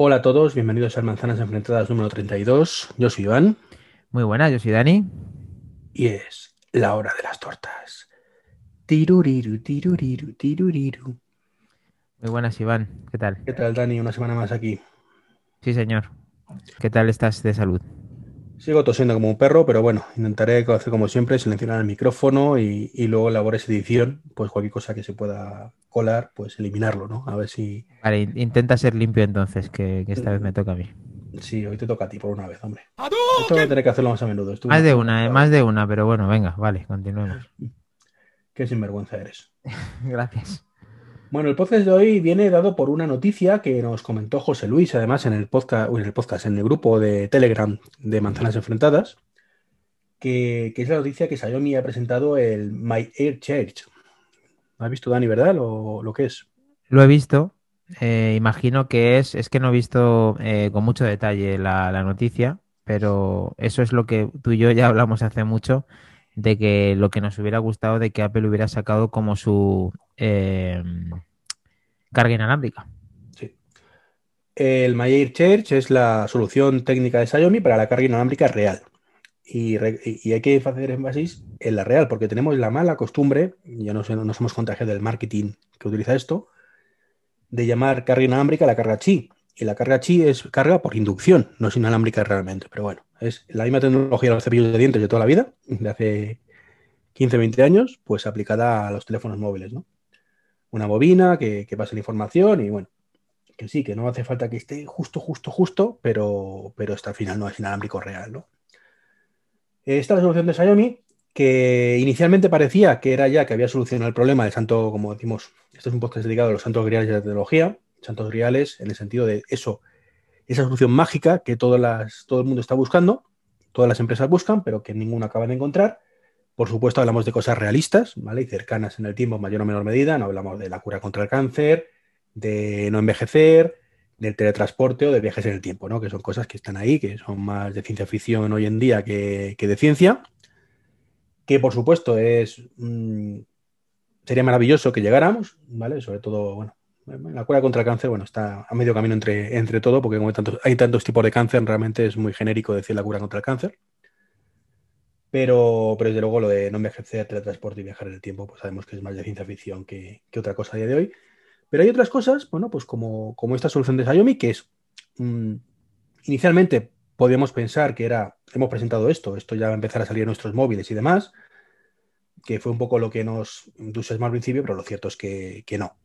Hola a todos, bienvenidos a Manzanas Enfrentadas número 32. Yo soy Iván. Muy buenas, yo soy Dani. Y es la hora de las tortas. Tiruriru, tiruriru, tiruriru. Muy buenas, Iván. ¿Qué tal? ¿Qué tal, Dani? Una semana más aquí. Sí, señor. ¿Qué tal estás de salud? Sigo tosiendo como un perro, pero bueno, intentaré hacer como siempre, silenciar el micrófono y, y luego labores edición, pues cualquier cosa que se pueda colar, pues eliminarlo, ¿no? A ver si... Vale, in- intenta ser limpio entonces, que, que esta vez me toca a mí. Sí, hoy te toca a ti por una vez, hombre. Esto voy a tener que hacerlo más a menudo. Estuve- Más de una, eh, más de una, pero bueno, venga, vale, continuemos. Qué sinvergüenza eres. Gracias. Bueno, el podcast de hoy viene dado por una noticia que nos comentó José Luis, además en el podcast, en el podcast, en el grupo de Telegram de Manzanas Enfrentadas, que, es la noticia que Xiaomi ha presentado el My Air Charge. ¿Lo has visto, Dani, verdad? Lo, lo que es. Lo he visto. eh, imagino que es, es que no he visto eh, con mucho detalle la noticia, pero eso es lo que tú y yo ya hablamos hace mucho, de que lo que nos hubiera gustado de que Apple hubiera sacado como su eh, carga inalámbrica. Sí. El My Air Charge es la solución técnica de Xiaomi para la carga inalámbrica real. Y, y hay que hacer énfasis en la real, porque tenemos la mala costumbre, ya no sé, nos hemos contagiado del marketing que utiliza esto, de llamar carga inalámbrica la carga chi. Y la carga chi es carga por inducción, no es inalámbrica realmente. Pero bueno, es la misma tecnología de los cepillos de dientes de toda la vida, de hace 15, 20 años, pues aplicada a los teléfonos móviles, ¿no? Una bobina que, que pasa la información y bueno, que sí, que no hace falta que esté justo, justo, justo, pero, pero hasta al final no es inalámbrico real, ¿no? Esta es la solución de Xiaomi, que inicialmente parecía que era ya que había solucionado el problema del santo, como decimos, este es un podcast dedicado a los santos griales de la tecnología, santos griales en el sentido de eso, esa solución mágica que todas las, todo el mundo está buscando, todas las empresas buscan, pero que ninguna acaba de encontrar. Por supuesto, hablamos de cosas realistas, ¿vale? Y cercanas en el tiempo, mayor o menor medida. No hablamos de la cura contra el cáncer, de no envejecer, del teletransporte o de viajes en el tiempo, ¿no? Que son cosas que están ahí, que son más de ciencia ficción hoy en día que, que de ciencia. Que por supuesto es. mm, sería maravilloso que llegáramos, ¿vale? Sobre todo, bueno, la cura contra el cáncer, bueno, está a medio camino entre, entre todo, porque como hay tantos, tipos de cáncer, realmente es muy genérico decir la cura contra el cáncer. Pero, pero desde luego lo de no envejecer, teletransporte y viajar en el tiempo, pues sabemos que es más de ciencia ficción que, que otra cosa a día de hoy. Pero hay otras cosas, bueno, pues como, como esta solución de Xiaomi, que es mm, inicialmente podíamos pensar que era, hemos presentado esto, esto ya va a empezar a salir en nuestros móviles y demás, que fue un poco lo que nos entusiasmó al principio, pero lo cierto es que, que ¿no?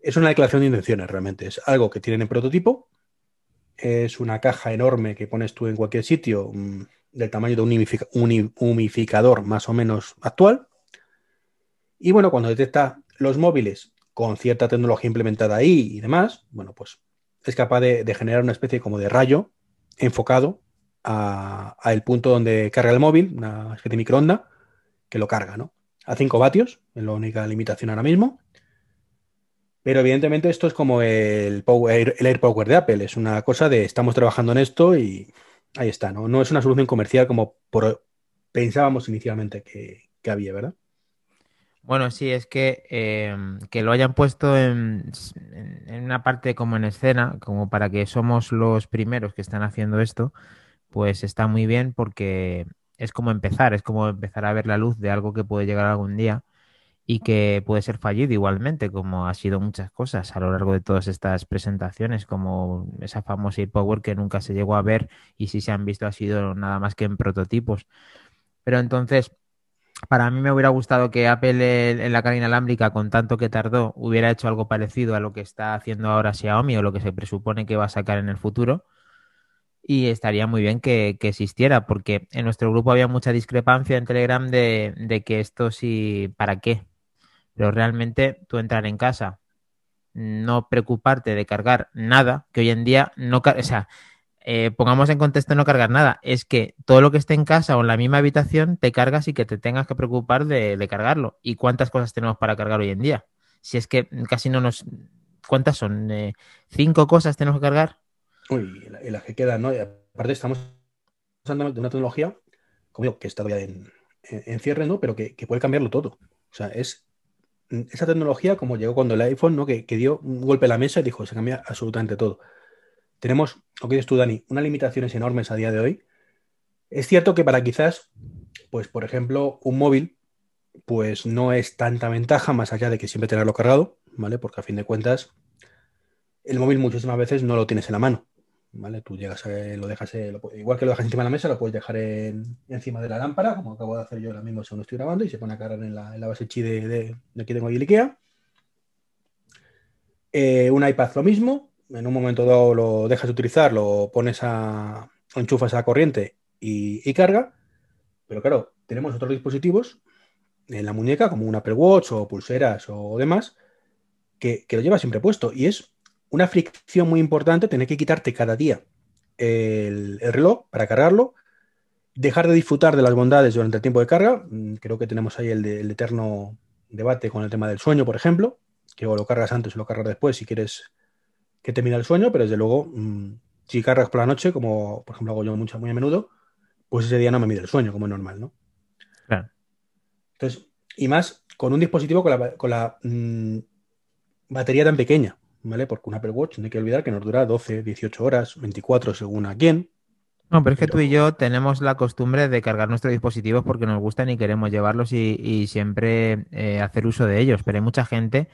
Es una declaración de intenciones realmente, es algo que tienen en prototipo, es una caja enorme que pones tú en cualquier sitio, mm, del tamaño de un humificador más o menos actual. Y bueno, cuando detecta los móviles con cierta tecnología implementada ahí y demás, bueno, pues es capaz de, generar una especie como de rayo enfocado a el punto donde carga el móvil, una especie de microonda que lo carga, ¿no? A 5 vatios, es la única limitación ahora mismo. Pero evidentemente esto es como el, Power- el Air Power de Apple, es una cosa de estamos trabajando en esto y ahí está, ¿no? No es una solución comercial como pensábamos inicialmente que, que había, ¿verdad? Bueno, sí, es que, eh, que lo hayan puesto en- en una parte como en escena, como para que somos los primeros que están haciendo esto, pues está muy bien porque es como empezar, es como empezar a ver la luz de algo que puede llegar algún día y que puede ser fallido igualmente, como ha sido muchas cosas a lo largo de todas estas presentaciones, como esa famosa Power que nunca se llegó a ver y si se han visto ha sido nada más que en prototipos. Pero entonces... Para mí me hubiera gustado que Apple en la carga inalámbrica, con tanto que tardó, hubiera hecho algo parecido a lo que está haciendo ahora Xiaomi o lo que se presupone que va a sacar en el futuro. Y estaría muy bien que, existiera, porque en nuestro grupo había mucha discrepancia en Telegram de que esto sí, ¿para qué? Pero realmente tú entrar en casa, no preocuparte de cargar nada, que hoy en día no, o sea, eh, pongamos en contexto no cargar nada, es que todo lo que esté en casa o en la misma habitación te cargas y que te tengas que preocupar de, cargarlo. ¿Y cuántas cosas tenemos para cargar hoy en día? Si es que casi no nos... ¿Cuántas son? Eh, ¿Cinco cosas tenemos que cargar? Uy, y la- que quedan, ¿no? Aparte estamos usando de una tecnología, como digo, que está todavía en cierre, ¿no? Pero que, que puede cambiarlo todo. O sea, es esa tecnología como llegó cuando el iPhone, ¿no? Que, que dio un golpe a la mesa y dijo, se cambia absolutamente todo. tenemos, lo que dices tú, Dani, unas limitaciones enormes a día de hoy. Es cierto que para quizás, pues por ejemplo, un móvil, pues no es tanta ventaja, más allá de que siempre tenerlo cargado, ¿vale? Porque a fin de cuentas, el móvil muchísimas veces no lo tienes en la mano, ¿vale? Tú llegas, a, lo dejas, eh, igual que lo dejas encima de la mesa, lo puedes dejar encima de la lámpara, como acabo de hacer yo ahora mismo según estoy grabando, y se pone a cargar en la, base chi de, de, aquí tengo ahí el IKEA. Eh, un iPad lo mismo, en un momento dado lo dejas de utilizar, lo pones a, enchufas a corriente y, carga, pero claro, tenemos otros dispositivos en la muñeca, como un Apple Watch o pulseras o demás, que, lo llevas siempre puesto. Y es una fricción muy importante tener que quitarte cada día el, reloj para cargarlo, dejar de disfrutar de las bondades durante el tiempo de carga. Mm, creo que tenemos ahí el, el eterno debate con el tema del sueño, por ejemplo, que o lo cargas antes o lo cargas después si quieres que te el sueño, pero desde luego, mm, si cargas por la noche, como por ejemplo hago yo mucho, muy a menudo, pues ese día no me mide el sueño, como es normal, ¿no? Claro. Entonces, y más con un dispositivo con la, mm, batería tan pequeña, ¿vale? Porque un Apple Watch no hay que olvidar que nos dura 12, 18 horas, 24 según a quién. No, pero es que tú y yo tenemos la costumbre de cargar nuestros dispositivos porque nos gustan y queremos llevarlos y, siempre eh, hacer uso de ellos. Pero hay mucha gente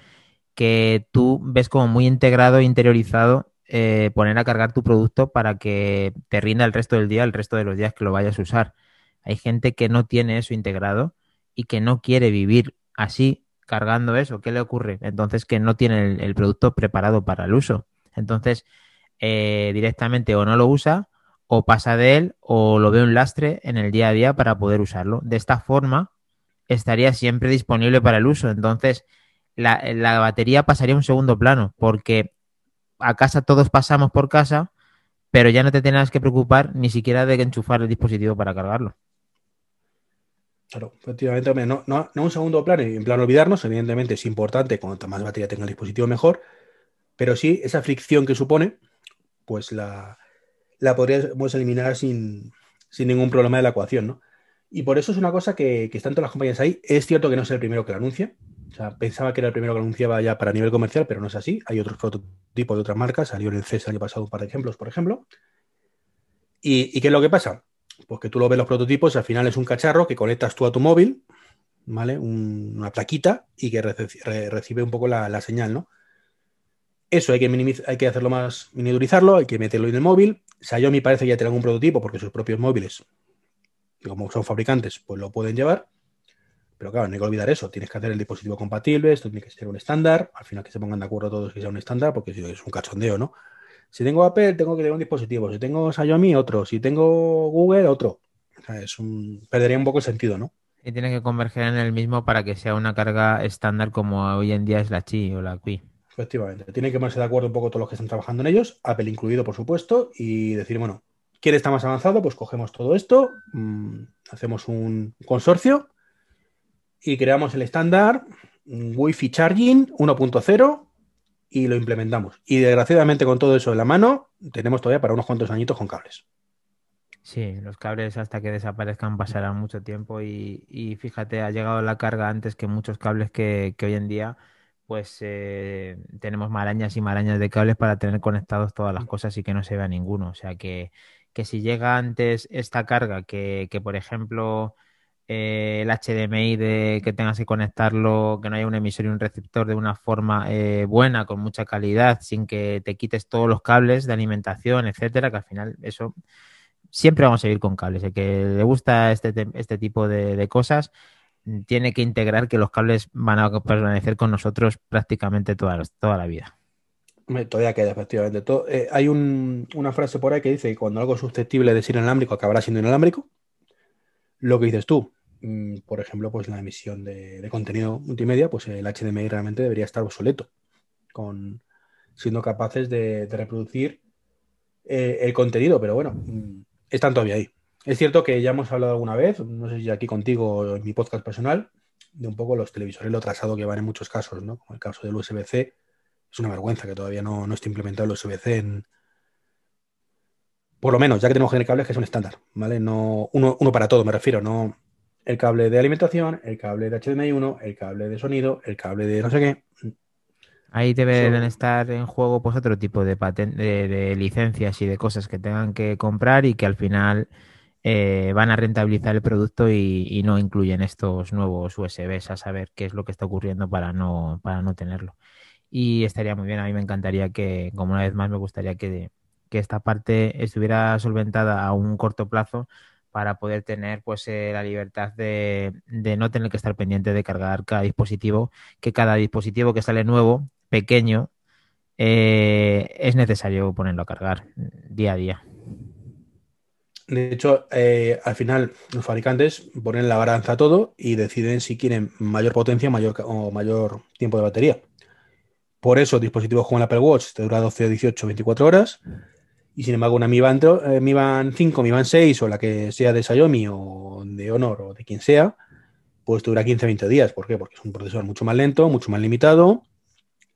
que tú ves como muy integrado e interiorizado eh, poner a cargar tu producto para que te rinda el resto del día, el resto de los días que lo vayas a usar. Hay gente que no tiene eso integrado y que no quiere vivir así cargando eso. ¿Qué le ocurre? Entonces que no tiene el, producto preparado para el uso. Entonces eh, directamente o no lo usa o pasa de él o lo ve un lastre en el día a día para poder usarlo. De esta forma estaría siempre disponible para el uso. Entonces la, batería pasaría a un segundo plano, porque a casa todos pasamos por casa, pero ya no te tengas que preocupar ni siquiera de enchufar el dispositivo para cargarlo. Claro, efectivamente, no, no, un segundo plano, en plan olvidarnos, evidentemente es importante, cuanto más batería tenga el dispositivo mejor, pero sí esa fricción que supone, pues la, la podríamos eliminar sin, sin ningún problema de la ecuación, ¿no? Y por eso es una cosa que, que están todas las compañías ahí. Es cierto que no es el primero que lo anuncia, o sea, pensaba que era el primero que anunciaba ya para nivel comercial, pero no es así. Hay otros prototipos de otras marcas. Salió en el CES el año pasado un par de ejemplos, por ejemplo. ¿Y, qué es lo que pasa? Pues que tú lo ves los prototipos, al final es un cacharro que conectas tú a tu móvil, ¿vale? una plaquita y que recibe un poco la, señal, ¿no? Eso hay que, hay que hacerlo más, miniaturizarlo, hay que meterlo en el móvil. Xiaomi parece que ya tiene algún prototipo porque sus propios móviles, como son fabricantes, pues lo pueden llevar. Pero claro, no hay que olvidar eso. Tienes que hacer el dispositivo compatible, esto tiene que ser un estándar. Al final que se pongan de acuerdo todos que sea un estándar, porque si es un cachondeo, ¿no? Si tengo Apple, tengo que tener un dispositivo. Si tengo Xiaomi, otro. Si tengo Google, otro. es un... Perdería un poco el sentido, ¿no? Y tiene que converger en el mismo para que sea una carga estándar como hoy en día es la Qi o la Qi. Efectivamente. Tienen que ponerse de acuerdo un poco todos los que están trabajando en ellos, Apple incluido, por supuesto, y decir, bueno, ¿quién está más avanzado? Pues cogemos todo esto, mm, hacemos un consorcio y creamos el estándar Wi-Fi Charging 1.0 y lo implementamos. Y desgraciadamente con todo eso en la mano, tenemos todavía para unos cuantos añitos con cables. Sí, los cables hasta que desaparezcan pasarán mucho tiempo y, fíjate, ha llegado la carga antes que muchos cables que, hoy en día pues eh, tenemos marañas y marañas de cables para tener conectados todas las cosas y que no se vea ninguno. O sea que, que si llega antes esta carga que, que por ejemplo eh, el HDMI de que tengas que conectarlo, que no haya un emisor y un receptor de una forma eh, buena, con mucha calidad, sin que te quites todos los cables de alimentación, etcétera, que al final eso siempre vamos a ir con cables. El que le gusta este, este tipo de, cosas tiene que integrar que los cables van a permanecer con nosotros prácticamente toda, toda la vida. Todavía queda, efectivamente. Eh, hay una frase por ahí que dice que cuando algo es susceptible de ser inalámbrico acabará siendo inalámbrico. Lo que dices tú, mm, por ejemplo, pues la emisión de, contenido multimedia, pues el HDMI realmente debería estar obsoleto, con, siendo capaces de, reproducir eh, el contenido, pero bueno, mm, están todavía ahí. Es cierto que ya hemos hablado alguna vez, no sé si aquí contigo en mi podcast personal, de un poco los televisores lo trazado que van en muchos casos, ¿no? Como el caso del USB-C, es una vergüenza que todavía no, no esté implementado el USB-C en, por lo menos, ya que tenemos que tener cables que son estándar, ¿vale? No, uno, para todo, me refiero, no el cable de alimentación, el cable de HDMI 1, el cable de sonido, el cable de no sé qué. Ahí deben estar en juego pues otro tipo de, de, licencias y de cosas que tengan que comprar y que al final eh, van a rentabilizar el producto y, no incluyen estos nuevos USBs a saber qué es lo que está ocurriendo para no, para no tenerlo. Y estaría muy bien, a mí me encantaría que, como una vez más, me gustaría que, que esta parte estuviera solventada a un corto plazo para poder tener pues eh, la libertad de, no tener que estar pendiente de cargar cada dispositivo, que cada dispositivo que sale nuevo, pequeño, eh, es necesario ponerlo a cargar día a día. De hecho, eh, al final los fabricantes ponen la balanza a todo y deciden si quieren mayor potencia mayor, o mayor tiempo de batería. Por eso, dispositivos como el Apple Watch te dura 12, 18, 24 horas y sin embargo, una Mi Band, eh, Mi Band 5, Mi Band 6 o la que sea de Xiaomi o de Honor o de quien sea, pues dura 15-20 días. ¿Por qué? Porque es un procesador mucho más lento, mucho más limitado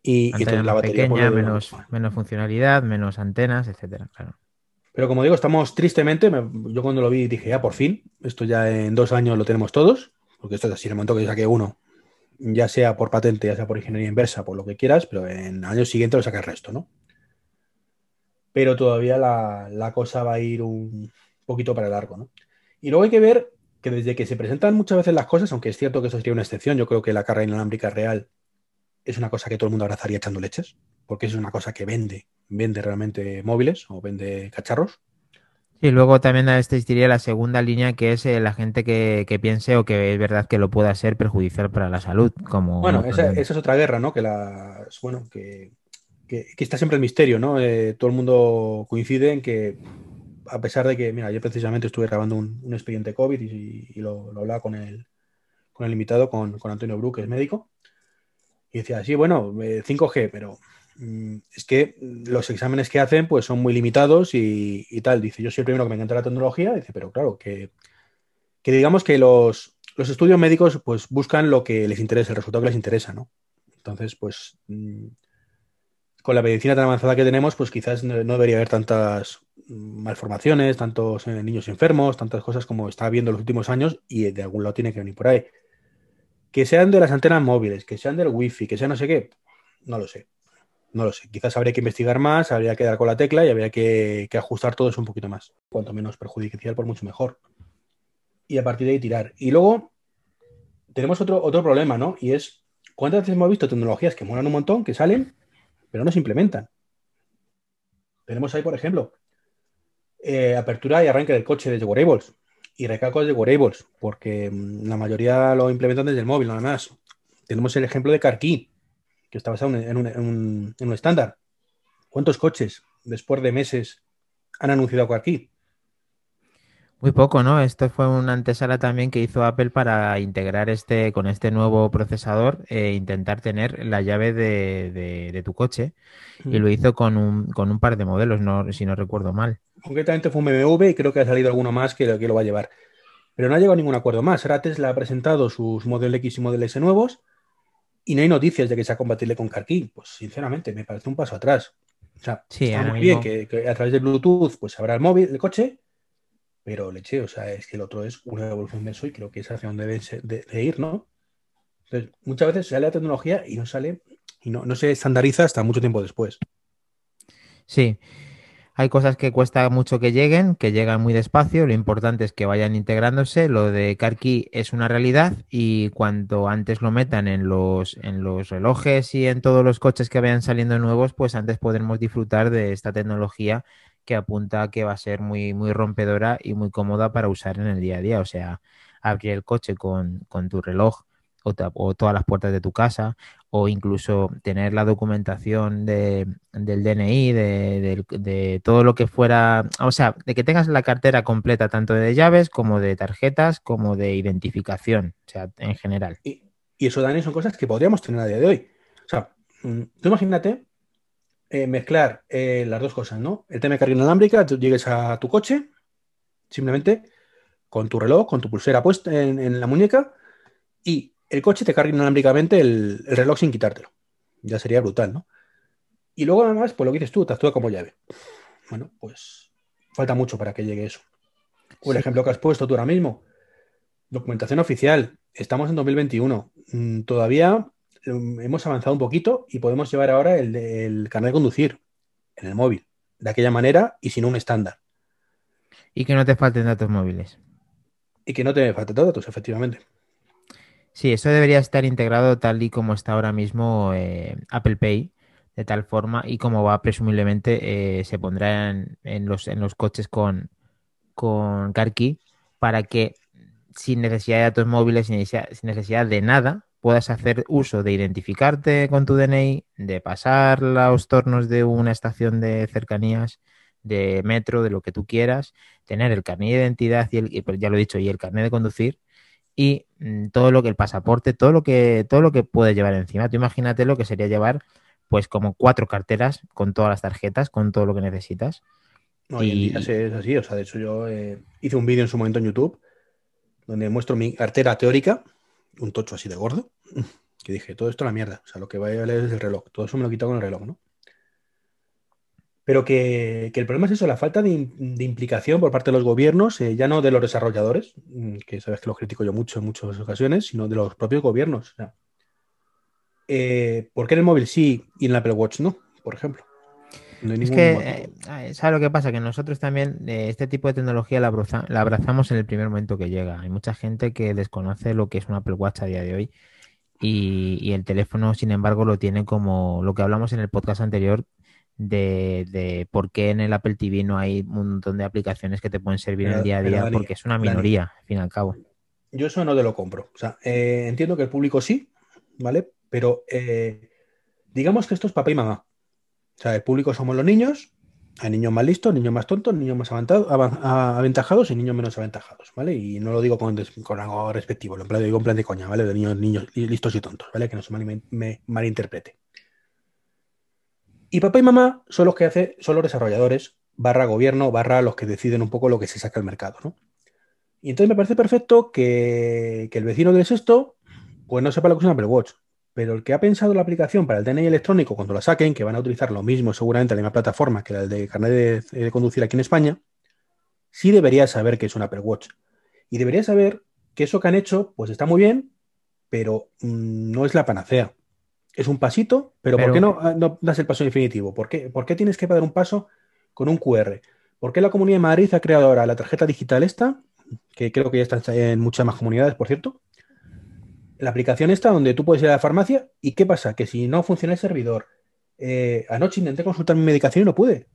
y, y la batería pequeña, menos, menos funcionalidad, menos antenas, etcétera. Pero como digo, estamos tristemente, yo cuando lo vi dije, ya por fin, esto ya en dos años lo tenemos todos, porque esto es así, en el momento que yo saqué uno, ya sea por patente, ya sea por ingeniería inversa, por lo que quieras, pero en el año siguiente lo saca el resto, ¿no? Pero todavía la, cosa va a ir un poquito para largo, ¿no? Y luego hay que ver que desde que se presentan muchas veces las cosas, aunque es cierto que eso sería una excepción, yo creo que la carga inalámbrica real es una cosa que todo el mundo abrazaría echando leches, porque es una cosa que vende, vende realmente móviles o vende cacharros. Y luego también existiría la segunda línea, que es eh, la gente que, piense o que es verdad que lo pueda ser perjudicial para la salud. Como bueno, esa, esa, es otra guerra, ¿no? Que las, bueno, que que, está siempre el misterio, ¿no? Eh, todo el mundo coincide en que, a pesar de que, mira, yo precisamente estuve grabando un, expediente COVID y, lo, hablaba con el, con el invitado, con, Antonio Bru, que es médico, y decía, sí, bueno, 5G, eh, pero mm, es que los exámenes que hacen pues son muy limitados y, tal. Dice, yo soy el primero que me encanta la tecnología, dice, pero claro, que, que digamos que los, los, estudios médicos pues buscan lo que les interesa, el resultado que les interesa, ¿no? Entonces, pues... Mm, con la medicina tan avanzada que tenemos, pues quizás no, debería haber tantas malformaciones, tantos eh, niños enfermos, tantas cosas como está habiendo en los últimos años y de algún lado tiene que venir por ahí. Que sean de las antenas móviles, que sean del wifi, que sea no sé qué, no lo sé. No lo sé. Quizás habría que investigar más, habría que dar con la tecla y habría que, ajustar todo eso un poquito más. Cuanto menos perjudicial, por mucho mejor. Y a partir de ahí tirar. Y luego tenemos otro, otro problema, ¿no? Y es, ¿cuántas veces hemos visto tecnologías que molan un montón, que salen, pero no se implementan. Tenemos ahí, por ejemplo, eh, apertura y arranque del coche desde wearables y recalco desde wearables, porque mm, la mayoría lo implementan desde el móvil, nada más. Tenemos el ejemplo de CarKey, que está basado en un, estándar. ¿Cuántos coches después de meses han anunciado CarKey? Muy poco, ¿no? Esto fue una antesala también que hizo Apple para integrar este con este nuevo procesador e intentar tener la llave de, tu coche. Y lo mm. hizo con un, con un par de modelos, no, si no recuerdo mal. Concretamente fue un BMW y creo que ha salido alguno más que, que lo va a llevar. Pero no ha llegado a ningún acuerdo más. Ahora Tesla ha presentado sus Model X y Model S nuevos y no hay noticias de que sea compatible con CarKey. Pues sinceramente me parece un paso atrás. O sea, está muy bien que, que, a través de Bluetooth pues habrá el móvil, el coche, pero leche, o sea, es que el otro es una evolución de eso y creo que es hacia donde debe de, ir, ¿no? Entonces, muchas veces sale la tecnología y no sale, y no, no se estandariza hasta mucho tiempo después. Sí. Hay cosas que cuesta mucho que lleguen, que llegan muy despacio. Lo importante es que vayan integrándose. Lo de CarKey es una realidad y cuanto antes lo metan en los, en los relojes y en todos los coches que vayan saliendo nuevos, pues antes podremos disfrutar de esta tecnología que apunta a que va a ser muy, muy rompedora y muy cómoda para usar en el día a día. O sea, abrir el coche con, tu reloj o, todas las puertas de tu casa o incluso tener la documentación de, del DNI, de, todo lo que fuera, o sea, de que tengas la cartera completa tanto de llaves como de tarjetas como de identificación, o sea, en general. Y, y eso, Dani, son cosas que podríamos tener a día de hoy. O sea, mm, tú imagínate eh, mezclar eh, las dos cosas, ¿no? El tema de carga inalámbrica, tú llegues a tu coche, simplemente con tu reloj, con tu pulsera puesta en, la muñeca, y el coche te carga inalámbricamente el, reloj sin quitártelo. Ya sería brutal, ¿no? Y luego además, pues lo que dices tú, te actúa como llave. Bueno, pues falta mucho para que llegue eso. O el ejemplo que has puesto tú ahora mismo. Documentación oficial. Estamos en 2021. Mm, todavía hemos avanzado un poquito y podemos llevar ahora el, el carnet de conducir en el móvil, de aquella manera y sin un estándar. Y que no te falten datos móviles. Y que no te falten datos, efectivamente. Sí, eso debería estar integrado tal y como está ahora mismo eh, Apple Pay, de tal forma y como va presumiblemente eh, se pondrá en, los, en los coches con, con CarKey para que sin necesidad de datos móviles, sin necesidad de nada, puedas hacer uso de identificarte con tu DNI, de pasar los tornos de una estación de cercanías, de metro, de lo que tú quieras, tener el carnet de identidad y el, pues ya lo he dicho, y el carnet de conducir y mm, todo lo que el pasaporte, todo lo que todo lo que puedes llevar encima. Tú imagínate lo que sería llevar pues como cuatro carteras con todas las tarjetas, con todo lo que necesitas. No, y, es así, o sea, de hecho yo eh, hice un vídeo en su momento en YouTube donde muestro mi cartera teórica, un tocho así de gordo, que dije, todo esto es la mierda, o sea, lo que va a valer es el reloj, todo eso me lo he quitado con el reloj, ¿no? Pero que, el problema es eso, la falta de, implicación por parte de los gobiernos, eh, ya no de los desarrolladores, mm, que sabes que los critico yo mucho en muchas ocasiones, sino de los propios gobiernos. eh, ¿Por qué en el móvil sí y en el Apple Watch no, por ejemplo? Es que, eh, ¿sabes lo que pasa? Que nosotros también eh, este tipo de tecnología la, la, abrazamos en el primer momento que llega. Hay mucha gente que desconoce lo que es un Apple Watch a día de hoy y, y el teléfono, sin embargo, lo tiene como lo que hablamos en el podcast anterior, de, por qué en el Apple TV no hay un montón de aplicaciones que te pueden servir en el día a día, porque es una minoría, al fin y al cabo. Yo eso no te lo compro. O sea, eh, entiendo que el público sí, ¿vale? Pero digamos que esto es papá y mamá. O sea, el público somos los niños, hay niños más listos, niños más tontos, niños más aventajados y niños menos aventajados, ¿vale? Y no lo digo con, algo respectivo, lo digo en plan de coña, ¿vale? De niños, listos y tontos, ¿vale? Que no se me malinterprete. Y papá y mamá son los que hace, son los desarrolladores, barra gobierno, barra los que deciden un poco lo que se saca al mercado, ¿no? Y entonces me parece perfecto que, el vecino que es esto, pues no sepa lo que es un Apple Watch. Pero el que ha pensado la aplicación para el DNI electrónico, cuando la saquen, que van a utilizar lo mismo, seguramente la misma plataforma que la de carnet de, conducir aquí en España, sí debería saber que es un Apple Watch. Y debería saber que eso que han hecho, pues está muy bien, pero mm, no es la panacea es un pasito, pero, ¿por qué no, no, das el paso definitivo? ¿Por qué, ¿Por qué tienes que dar un paso con un QR? ¿Por qué la Comunidad de Madrid ha creado ahora la tarjeta digital esta? Que creo que ya está en muchas más comunidades, por cierto. La aplicación esta donde tú puedes ir a la farmacia y ¿qué pasa? Que si no funciona el servidor, eh, anoche intenté consultar mi medicación y no pude.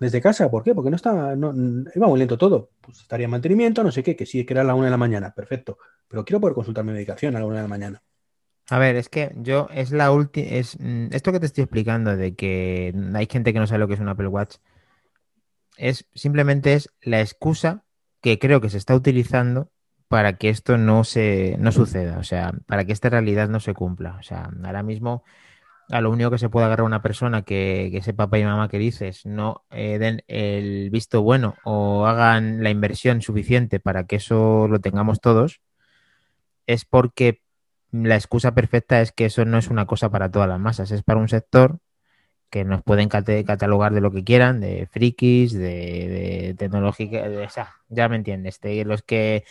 Desde casa, ¿por qué? Porque no estaba, no, iba muy lento todo. Pues estaría en mantenimiento, no sé qué, que sí, que era a la una de la mañana, perfecto. Pero quiero poder consultar mi medicación a la una de la mañana. A ver, es que yo es la última, es mm, esto que te estoy explicando de que hay gente que no sabe lo que es un Apple Watch, es simplemente es la excusa que creo que se está utilizando para que esto no se no suceda, o sea, para que esta realidad no se cumpla. O sea, ahora mismo a lo único que se puede agarrar una persona que, que ese papá y mamá que dices no eh, den el visto bueno o hagan la inversión suficiente para que eso lo tengamos todos, es porque la excusa perfecta es que eso no es una cosa para todas las masas, es para un sector que nos pueden catalogar de lo que quieran, de frikis, de, tecnológica, ya me entiendes, de los que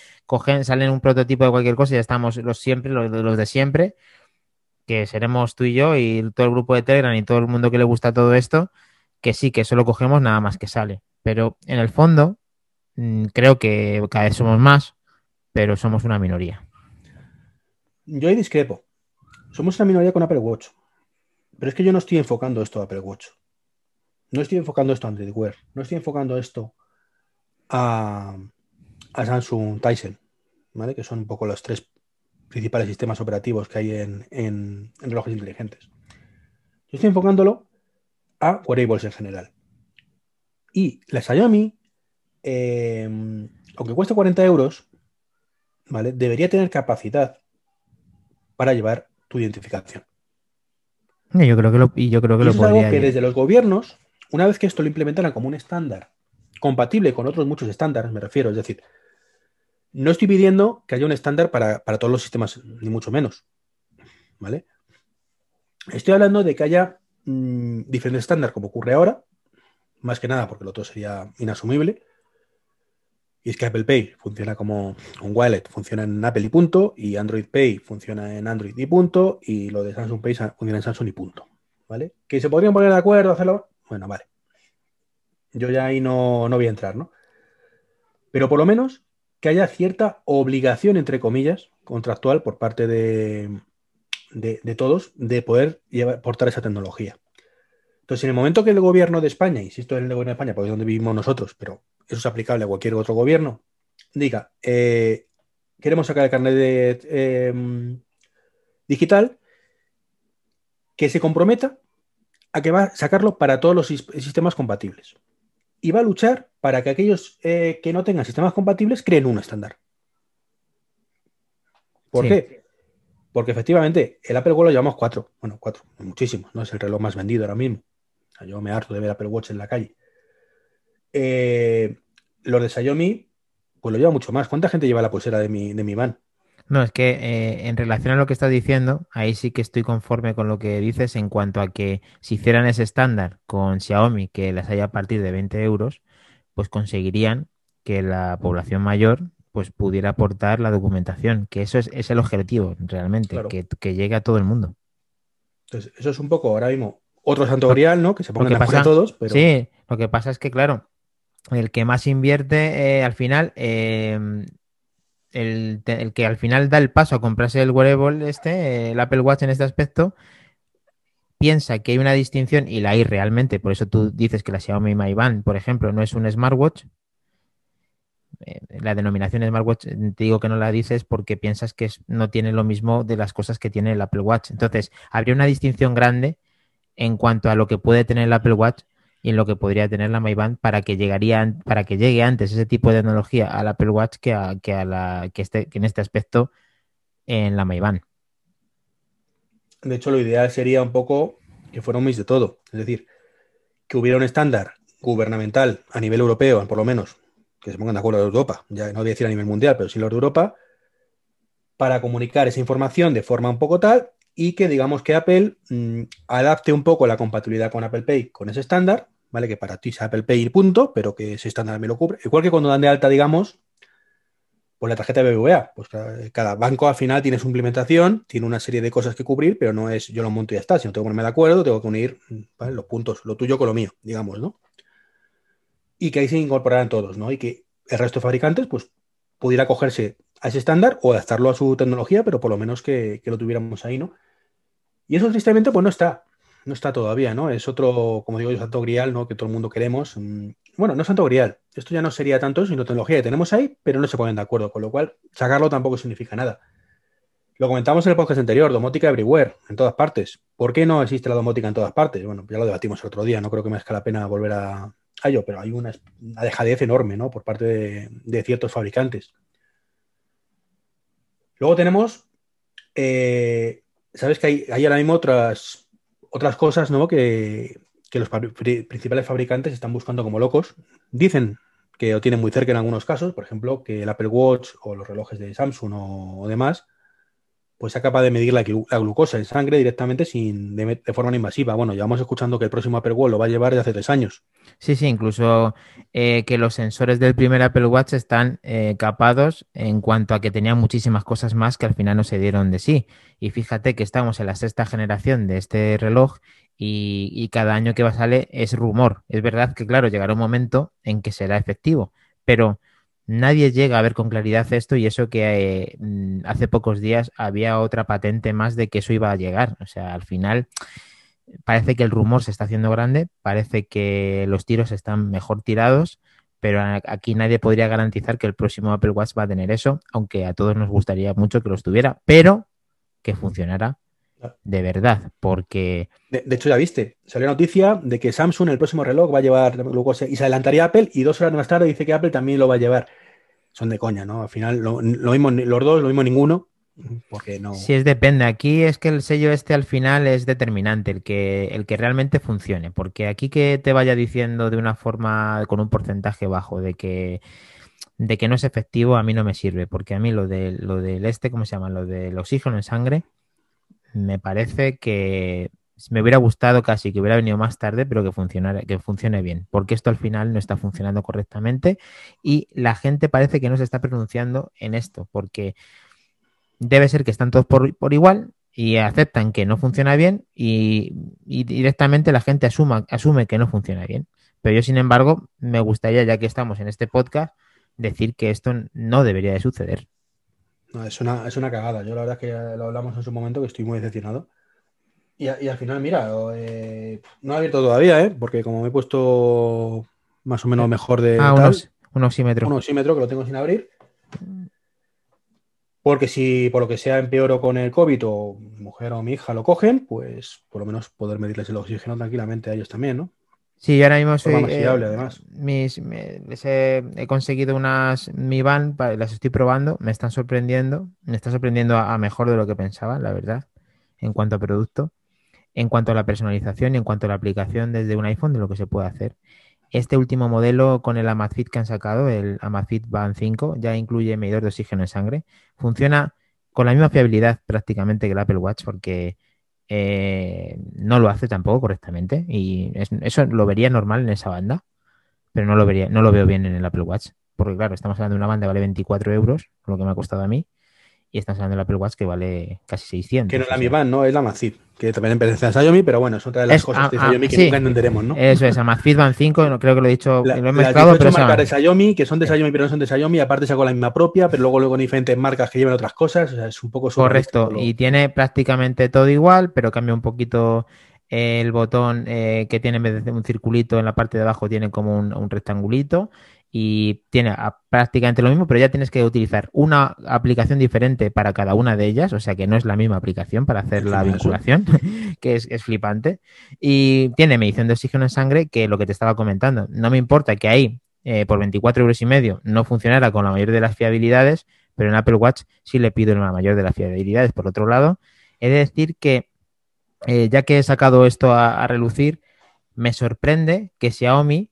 salen un prototipo de cualquier cosa ya estamos los siempre, los, los de siempre, que seremos tú y yo y todo el grupo de Telegram y todo el mundo que le gusta todo esto, que sí, que solo cogemos nada más que sale. Pero en el fondo, mm, creo que cada vez somos más, pero somos una minoría. Yo ahí discrepo. Somos una minoría con Apple Watch. Pero es que yo no estoy enfocando esto a Apple Watch. No estoy enfocando esto a Android Wear. No estoy enfocando esto a, Samsung Tyson, ¿vale? Que son un poco los tres principales sistemas operativos que hay en, relojes inteligentes. Yo estoy enfocándolo a wearables en general. Y la Xiaomi, eh, aunque cueste 40 euros, ¿vale? Debería tener capacidad para llevar tu identificación. Yo creo que lo, y yo creo que lo es algo que desde los gobiernos, una vez que esto lo implementaran como un estándar compatible con otros muchos estándares, me refiero, es decir, no estoy pidiendo que haya un estándar para, todos los sistemas, ni mucho menos. ¿Vale? Estoy hablando de que haya mm, diferentes estándares, como ocurre ahora, más que nada porque lo otro sería inasumible. Y es que Apple Pay funciona como un wallet, funciona en Apple y punto, y Android Pay funciona en Android y punto, y lo de Samsung Pay funciona en Samsung y punto. ¿Vale? Que se podrían poner de acuerdo, hacerlo. Bueno, vale. Yo ya ahí no, no voy a entrar, ¿no? Pero por lo menos que haya cierta obligación, entre comillas, contractual por parte de, de, todos de poder llevar, portar esa tecnología. Entonces, en el momento que el gobierno de España, insisto en el gobierno de España, porque es donde vivimos nosotros, pero eso es aplicable a cualquier otro gobierno, diga, eh, queremos sacar el carnet de, em, digital, que se comprometa a que va a sacarlo para todos los sistemas compatibles. Y va a luchar para que aquellos eh, que no tengan sistemas compatibles creen un estándar. ¿Por qué? Porque efectivamente, el Apple Watch lo llevamos cuatro. Bueno, cuatro, muchísimos, ¿no? Es el reloj más vendido ahora mismo. Yo me harto de ver Apple Watch en la calle. Eh, los de Xiaomi, pues lo lleva mucho más. ¿Cuánta gente lleva la pulsera de mi, de mi van? No, es que eh, en relación a lo que estás diciendo, ahí sí que estoy conforme con lo que dices en cuanto a que si hicieran ese estándar con Xiaomi, que las haya a partir de 20 euros, pues conseguirían que la población mayor pues pudiera aportar la documentación, que eso es, el objetivo realmente, que, llegue a todo el mundo. Entonces, eso es un poco ahora mismo otro santo grial, ¿no? Que se pongan a todos. Pero... Sí, lo que pasa es que, claro, el que más invierte eh, al final, em, el, que al final da el paso a comprarse el wearable, este, el Apple Watch en este aspecto, piensa que hay una distinción y la hay realmente. Por eso tú dices que la Xiaomi Mi Band, por ejemplo, no es un smartwatch, eh, la denominación smartwatch, eh, te digo que no la dices porque piensas que no tiene lo mismo de las cosas que tiene el Apple Watch. Entonces, habría una distinción grande en cuanto a lo que puede tener el Apple Watch en lo que podría tener la MyBand para que llegaría para que llegue antes ese tipo de tecnología al Apple Watch que, a, que, a la, que, esté, que en este aspecto en la MyBand. De hecho, lo ideal sería un poco que fuera un mix de todo. Es decir, que hubiera un estándar gubernamental a nivel europeo, por lo menos, que se pongan de acuerdo de Europa, ya no voy a decir a nivel mundial, pero sí los de Europa, para comunicar esa información de forma un poco tal y que digamos que Apple mm, adapte un poco la compatibilidad con Apple Pay con ese estándar, ¿vale? Que para ti es Apple Pay y punto, pero que ese estándar me lo cubre. Igual que cuando dan de alta, digamos, pues la tarjeta BBVA, pues cada banco al final tiene su implementación, tiene una serie de cosas que cubrir, pero no es yo lo monto y ya está, sino tengo que ponerme de acuerdo, tengo que unir los puntos, lo tuyo con lo mío, digamos, ¿no? y que ahí se incorporaran todos, ¿no? Y que el resto de fabricantes, pues, pudiera cogerse a ese estándar o adaptarlo a su tecnología, pero por lo menos que, lo tuviéramos ahí, ¿no? Y eso tristemente, pues no está, no está todavía, ¿no? Es otro, como digo yo, santo grial, ¿no? Que todo el mundo queremos. Mm, bueno, no santo grial, esto ya no sería tanto sino tecnología que tenemos ahí, pero no se ponen de acuerdo, con lo cual sacarlo tampoco significa nada. Lo comentamos en el podcast anterior, domótica everywhere, en todas partes. ¿Por qué no existe la domótica en todas partes? Bueno, ya lo debatimos el otro día, no creo que me merezca la pena volver a, hay, pero hay una, dejadez enorme, ¿no? Por parte de, ciertos fabricantes. Luego tenemos, eh, sabes que hay, ahora mismo otras, otras cosas, ¿no? Que, los principales fabricantes están buscando como locos. Dicen que lo tienen muy cerca en algunos casos, por ejemplo, que el Apple Watch o los relojes de Samsung o demás pues sea capaz de medir la, glucosa en sangre directamente sin de, forma no invasiva. Bueno, ya vamos escuchando que el próximo Apple Watch lo va a llevar de hace tres años. Sí, sí, incluso eh, que los sensores del primer Apple Watch están eh, capados en cuanto a que tenían muchísimas cosas más que al final no se dieron de sí. Y fíjate que estamos en la sexta generación de este reloj y, y cada año que va a salir es rumor. Es verdad que, claro, llegará un momento en que será efectivo, pero nadie llega a ver con claridad esto y eso que eh, mm, hace pocos días había otra patente más de que eso iba a llegar. O sea, al final parece que el rumor se está haciendo grande, parece que los tiros están mejor tirados, pero aquí nadie podría garantizar que el próximo Apple Watch va a tener eso, aunque a todos nos gustaría mucho que lo estuviera, pero que funcionara de verdad, porque... De, hecho, ya viste, salió noticia de que Samsung, el próximo reloj, va a llevar glucosa y se adelantaría Apple y dos horas más tarde dice que Apple también lo va a llevar. Son de coña, ¿no? Al final, lo, mismo los dos, lo mismo ninguno, porque no... Sí, es depende. Aquí es que el sello este al final es determinante, el que, el que realmente funcione, porque aquí que te vaya diciendo de una forma, con un porcentaje bajo, de que de que no es efectivo, a mí no me sirve, porque a mí lo, de, lo del este, ¿cómo se llama? Lo del oxígeno en sangre, me parece que me hubiera gustado casi que hubiera venido más tarde, pero que funcionara, que funcione bien, porque esto al final no está funcionando correctamente y la gente parece que no se está pronunciando en esto, porque debe ser que están todos por, igual y aceptan que no funciona bien y, directamente la gente asuma, asume que no funciona bien. Pero yo, sin embargo, me gustaría, ya que estamos en este podcast, decir que esto no debería de suceder. No, es una, es una cagada. Yo la verdad es que lo hablamos en su momento, que estoy muy decepcionado. Y, al final, mira, eh, no he abierto todavía, ¿eh? Porque como me he puesto más o menos mejor de... Ah, un oxímetro. Un oxímetro que lo tengo sin abrir. Porque si por lo que sea empeoro con el COVID o mi mujer o mi hija lo cogen, pues por lo menos poder medirles el oxígeno tranquilamente a ellos también, ¿no? Sí, ahora mismo soy. Más fiable, eh, además. Mis, he, conseguido unas Mi Van, las estoy probando, me están sorprendiendo, me está sorprendiendo a, mejor de lo que pensaba, la verdad, en cuanto a producto, en cuanto a la personalización y en cuanto a la aplicación desde un iPhone de lo que se puede hacer. Este último modelo con el Amazfit que han sacado, el Amazfit Band 5, ya incluye medidor de oxígeno en sangre. Funciona con la misma fiabilidad prácticamente que el Apple Watch, porque eh, no lo hace tampoco correctamente y eso lo vería normal en esa banda, pero no lo vería, no lo veo bien en el Apple Watch, porque claro, estamos hablando de una banda que vale 24 euros, lo que me ha costado a mí, y estamos hablando del Apple Watch que vale casi 600. Que no es la Mi Band, ¿no? Es la Amazfit, que también pertenece a Xiaomi, pero bueno, es otra de las cosas de Xiaomi que nunca entenderemos, ¿no? Eso es, Amazfit Band 5, creo que lo he dicho, lo he mezclado, pero marcas de Xiaomi, que son de Xiaomi, pero no son de Xiaomi, aparte sacó la misma propia, pero luego luego con diferentes marcas que llevan otras cosas, o sea, es un poco Correcto, y tiene prácticamente todo igual, pero cambia un poquito el botón eh, que tiene en vez de un circulito en la parte de abajo tiene como un, un rectangulito y tiene prácticamente lo mismo, pero ya tienes que utilizar una aplicación diferente para cada una de ellas, o sea que no es la misma aplicación para hacer la vinculación, que es, flipante. Y tiene medición de oxígeno en sangre, que lo que te estaba comentando, no me importa que ahí eh, por 24 euros y medio no funcionara con la mayor de las fiabilidades, pero en Apple Watch sí le pido la mayor de las fiabilidades. Por otro lado, he de decir que eh, ya que he sacado esto a relucir, me sorprende que Xiaomi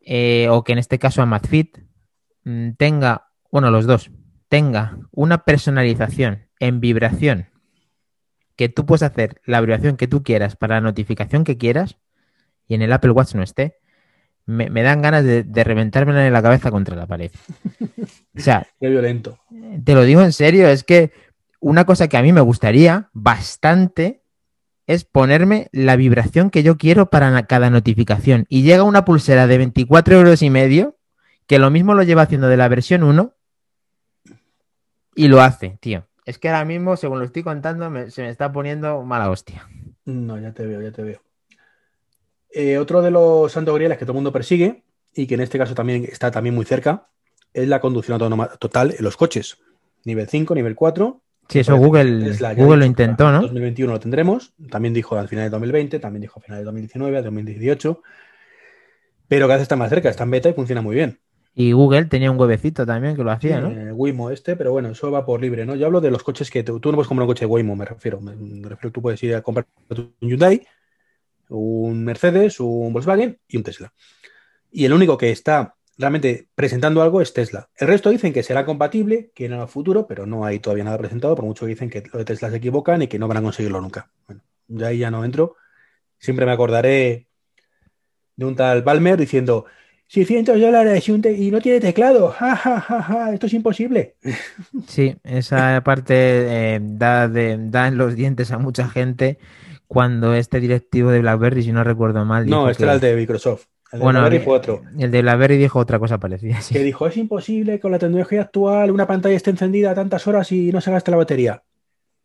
eh, o que en este caso Amazfit mm, tenga, bueno, los dos, tenga una personalización en vibración, que tú puedes hacer la vibración que tú quieras para la notificación que quieras y en el Apple Watch no esté, me, dan ganas de, de reventármela en la cabeza contra la pared. O sea, qué violento. Te lo digo en serio, es que una cosa que a mí me gustaría bastante es ponerme la vibración que yo quiero para cada notificación. Y llega una pulsera de 24 euros y medio, que lo mismo lo lleva haciendo de la versión 1 y lo hace, tío. Es que ahora mismo, según lo estoy contando, se me está poniendo mala hostia. No, ya te veo, ya te veo. Eh, otro de los santos grieles que todo el mundo persigue, y que en este caso también está también muy cerca, es la conducción autónoma total en los coches. Nivel 5, nivel 4, Sí, eso Google, Google lo intentó, ¿no? En 2021 lo tendremos. También dijo al final de 2020, también dijo a final de 2019, a 2018. Pero cada vez está más cerca, está en beta y funciona muy bien. Y Google tenía un huevecito también que lo hacía, ¿no? Eh, Waymo este, pero bueno, eso va por libre, ¿no? Yo hablo de los coches que tú, no puedes comprar un coche de Waymo, me refiero. Me, refiero tú puedes ir a comprar un Hyundai, un Mercedes, un Volkswagen y un Tesla. Y el único que está realmente presentando algo es Tesla. El resto dicen que será compatible, que en el futuro, pero no hay todavía nada presentado, por mucho que dicen que lo de Tesla se equivocan y que no van a conseguirlo nunca. Bueno, ya ahí ya no entro. Siempre me acordaré de un tal Palmer diciendo 600 dólares y, no tiene teclado. Ja, ja, ja, ja, esto es imposible. Sí, esa parte eh, da, da en los dientes a mucha gente cuando este directivo de BlackBerry, si no recuerdo mal. No, este era el de Microsoft. El de bueno, fue otro. El de BlackBerry dijo otra cosa parecida. Que dijo, es imposible con la tecnología actual una pantalla esté encendida tantas horas y no se gaste la batería.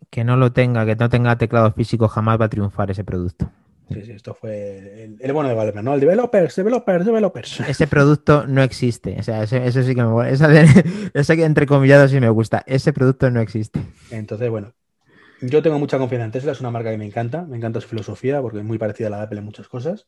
Que no lo tenga, que no tenga teclado físico, jamás va a triunfar ese producto. Sí, sí, esto fue el, bueno de Valve, ¿no? El developers, developers, developers. Ese producto no existe. O sea, eso, sí que me esa, esa que entre comillados sí me gusta. Ese producto no existe. Entonces, bueno, yo tengo mucha confianza en Tesla, es una marca que me encanta, me encanta su filosofía porque es muy parecida a la de Apple en muchas cosas.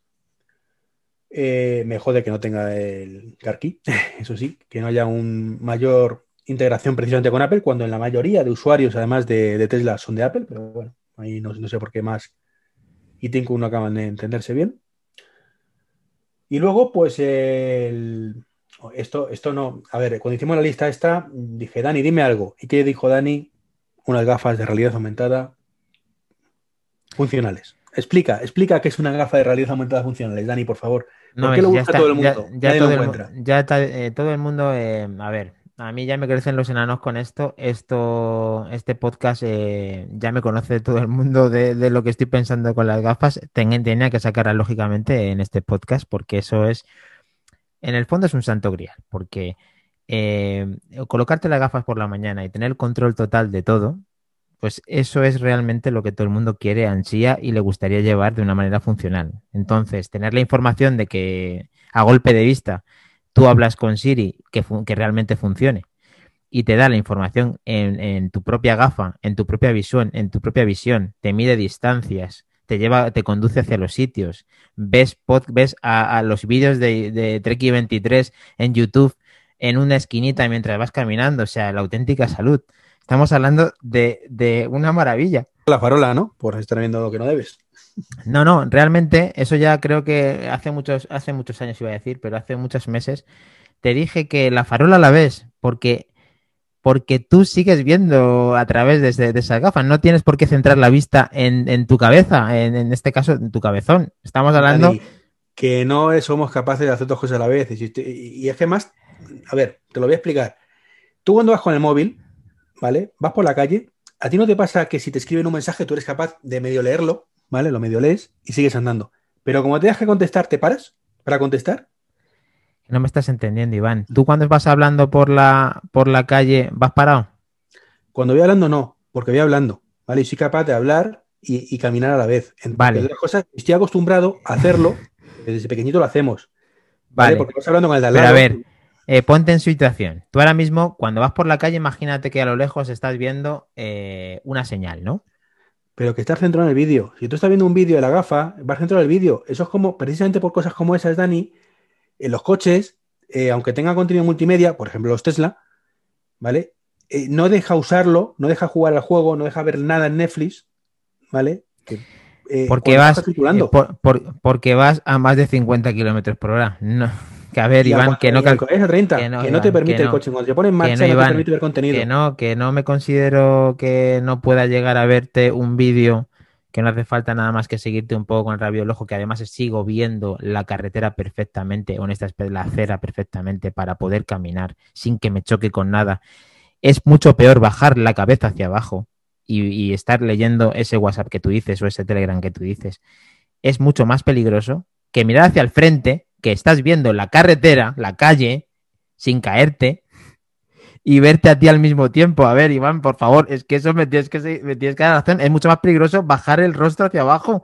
Eh, me jode que no tenga el car eso sí, que no haya un mayor integración precisamente con Apple, cuando en la mayoría de usuarios, además de, Tesla, son de Apple, pero bueno, ahí no, sé por qué más y Tinku no acaban de entenderse bien. Y luego, pues. Esto, esto no. A ver, cuando hicimos la lista esta, dije, Dani, dime algo. ¿Y qué dijo Dani? Unas gafas de realidad aumentada funcionales. Explica, explica qué es una gafa de realidad aumentada funcionales, Dani, por favor. ¿Por No, qué lo ya busca todo el ya- mundo? ya todo el mu- encuentra. ya está, eh, todo el mundo, eh, a ver, a mí ya me crecen los enanos con esto. Esto, este podcast eh, ya me conoce todo el mundo de, de lo que estoy pensando con las gafas. Ten- tenía que sacarlas lógicamente en este podcast porque eso es, en el fondo es un santo grial, porque eh, colocarte las gafas por la mañana y tener el control total de todo, pues eso es realmente lo que todo el mundo quiere, ansía y le gustaría llevar de una manera funcional. Entonces, tener la información de que a golpe de vista tú hablas con Siri que, realmente funcione y te da la información en, tu propia gafa, en tu propia visión, en tu propia visión, te mide distancias, te lleva, te conduce hacia los sitios, ves, pod- ves a, a los vídeos de, de Treki 23 en YouTube en una esquinita mientras vas caminando, o sea, la auténtica salud. Estamos hablando de, de una maravilla. La farola, ¿no? Por estar viendo lo que no debes. No, no, realmente eso ya creo que hace muchos, hace muchos años iba a decir, pero hace muchos meses te dije que la farola la ves porque, porque tú sigues viendo a través de, ese- de esas gafas. No tienes por qué centrar la vista en, en tu cabeza, en, en este caso en tu cabezón. Estamos hablando. Dani, que no somos capaces de hacer dos cosas a la vez. Y, y es que más, a ver, te lo voy a explicar. Tú cuando vas con el móvil, ¿vale? Vas por la calle, a ti no te pasa que si te escriben un mensaje tú eres capaz de medio leerlo, ¿vale? Lo medio lees y sigues andando. Pero como te das que contestar, ¿te paras para contestar? No me estás entendiendo, Iván. Tú cuando vas hablando por la, por la calle, ¿vas parado? Cuando voy hablando, no, porque voy hablando, ¿vale? Y soy capaz de hablar y, y caminar a la vez. Entre Vale. cosas, estoy acostumbrado a hacerlo, desde pequeñito lo hacemos, ¿vale? Vale. Porque vas hablando con el de al Pero a ver, eh, ponte en situación. Tú ahora mismo, cuando vas por la calle, imagínate que a lo lejos estás viendo eh, una señal, ¿no? Pero que estar centrado en el vídeo. Si tú estás viendo un vídeo de la gafa, vas centrado en el vídeo. Eso es como, precisamente por cosas como esas, Dani, en los coches, eh, aunque tenga contenido multimedia, por ejemplo los Tesla, ¿vale? No deja usarlo, no deja jugar al juego, no deja ver nada en Netflix, ¿vale? Que, Porque vas, estás circulando. por- por- porque vas a más de 50 kilómetros por hora. No, que a ver, Y Iván, que no, y al- cal- es a 30, que que no, te permite el coche. Cuando se pone en que marcha, no, te permite ver contenido. que no, que no me considero que no pueda llegar a verte un vídeo que no hace falta nada más que seguirte un poco con el rabio del ojo, que además sigo viendo la carretera perfectamente, o en esta la acera perfectamente para poder caminar sin que me choque con nada. Es mucho peor bajar la cabeza hacia abajo y, y estar leyendo ese WhatsApp que tú dices o ese Telegram que tú dices. Es mucho más peligroso que mirar hacia el frente, que estás viendo la carretera, la calle, sin caerte, y verte a ti al mismo tiempo. A ver, Iván, por favor, es que eso me tienes que, que dar razón. Es mucho más peligroso bajar el rostro hacia abajo.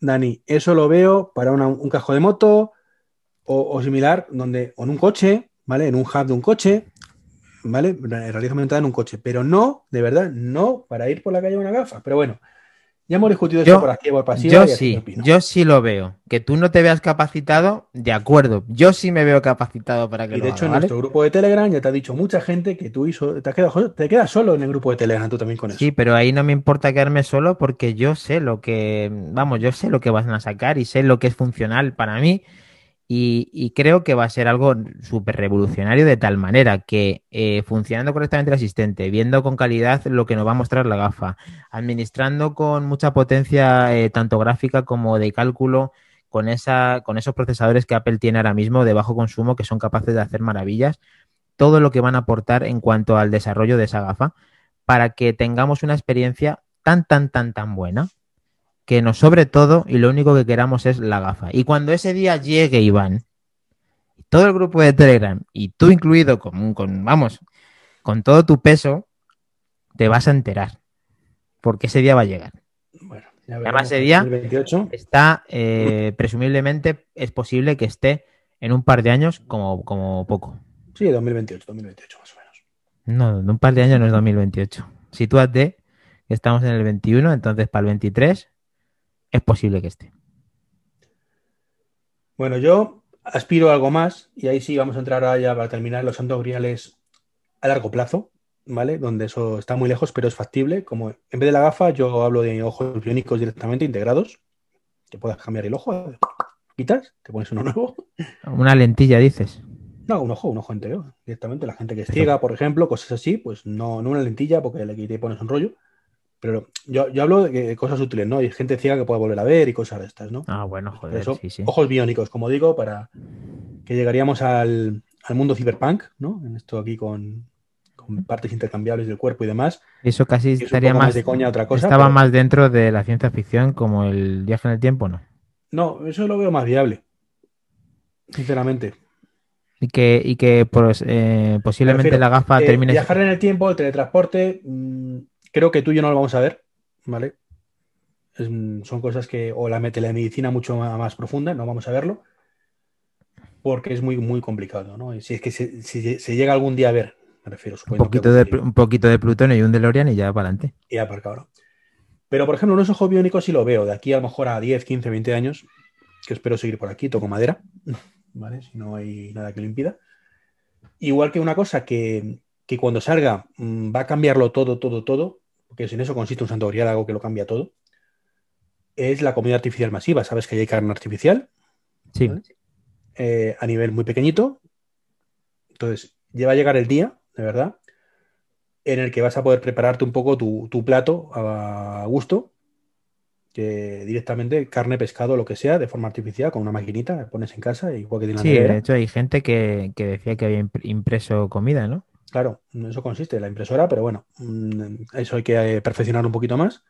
Dani, eso lo veo para un casco de moto o, similar, donde, o en un coche, ¿vale? En un hub de un coche, ¿vale? Realizo en un coche, pero no, de verdad, no para ir por la calle con una gafa. Pero bueno, ya hemos discutido Yo- eso por aquí, por pasiva. Yo sí, yo sí lo veo. Que tú no te veas capacitado, de acuerdo. Yo sí me veo capacitado para que Y lo de haga, hecho, en ¿vale? nuestro grupo de Telegram ya te ha dicho mucha gente que tú hizo, te, has quedado, te quedas solo en el grupo de Telegram, tú también con eso. Sí, pero ahí no me importa quedarme solo porque yo sé lo que, vamos, yo sé lo que van a sacar y sé lo que es funcional para mí y, creo que va a ser algo súper revolucionario de tal manera que eh, funcionando correctamente el asistente, viendo con calidad lo que nos va a mostrar la gafa, administrando con mucha potencia eh, tanto gráfica como de cálculo con, esa, con esos procesadores que Apple tiene ahora mismo de bajo consumo que son capaces de hacer maravillas, todo lo que van a aportar en cuanto al desarrollo de esa gafa para que tengamos una experiencia tan, tan, tan, tan buena que nos sobre todo y lo único que queramos es la gafa. Y cuando ese día llegue Iván, todo el grupo de Telegram y tú incluido con, con vamos, con todo tu peso, te vas a enterar. Porque ese día va a llegar. Bueno, ya Además, ese día- 2028. Está, eh, presumiblemente, es posible que esté en un par de años como, como poco. Sí, 2028, 2028 más o menos. No, en un par de años no es 2028. Sitúate estamos en el 21, entonces para el 23 es posible que esté. Bueno, yo aspiro a algo más y ahí sí vamos a entrar ahora ya para terminar los santos griales a largo plazo, ¿vale? Donde eso está muy lejos, pero es factible. Como en vez de la gafa, yo hablo de ojos biónicos directamente integrados, que puedas cambiar el ojo, quitas, te pones uno nuevo. Una lentilla, dices. No, un ojo, un ojo entero, directamente. La gente que es ciega, por ejemplo, cosas así, pues no, no una lentilla porque le quitas y pones un rollo. Pero yo, yo hablo de, cosas útiles, ¿no? Hay gente ciega que pueda volver a ver y cosas de estas, ¿no? Ah, bueno, joder, Eso, sí, sí. Ojos biónicos, como digo, para que llegaríamos al, al mundo cyberpunk, ¿no? En esto aquí con, con partes intercambiables del cuerpo y demás. Eso casi Es estaría más más, de coña otra cosa, estaba pero- más dentro de la ciencia ficción como el viaje en el tiempo, ¿no? No, eso lo veo más viable. Sinceramente. Y que, y que pues, eh, posiblemente la gafa Eh, termine. viajar en el tiempo, el teletransporte, mm, creo que tú y yo no lo vamos a ver, ¿vale? Es, son cosas que, o la me- telemedicina mucho más profunda, no vamos a verlo, porque es muy, muy complicado, ¿no? Y si es que se, si se llega algún día a ver, me refiero, un poquito, de, un poquito de plutonio y un DeLorean y ya para adelante. y aparcado, ¿no? Pero, por ejemplo, unos ojos biónicos sí lo veo, de aquí a lo mejor a 10, 15, 20 años, que espero seguir por aquí, toco madera, ¿vale? Si no hay nada que lo impida. Igual que una cosa que, que cuando salga mm, va a cambiarlo todo, todo, todo, porque en eso consiste un santo grial, algo que lo cambia todo, es la comida artificial masiva. Sabes que hay carne artificial Sí. ¿Vale? eh, a nivel muy pequeñito. Entonces, ya va a llegar el día, de verdad, en el que vas a poder prepararte un poco tu, tu plato a gusto, que directamente carne, pescado, lo que sea, de forma artificial, con una maquinita, la pones en casa, igual que tiene la Sí, nevera. de hecho hay gente que, que decía que había impr- impreso comida, ¿no? Claro, eso consiste la impresora, pero bueno, mm, eso hay que eh, perfeccionar un poquito más.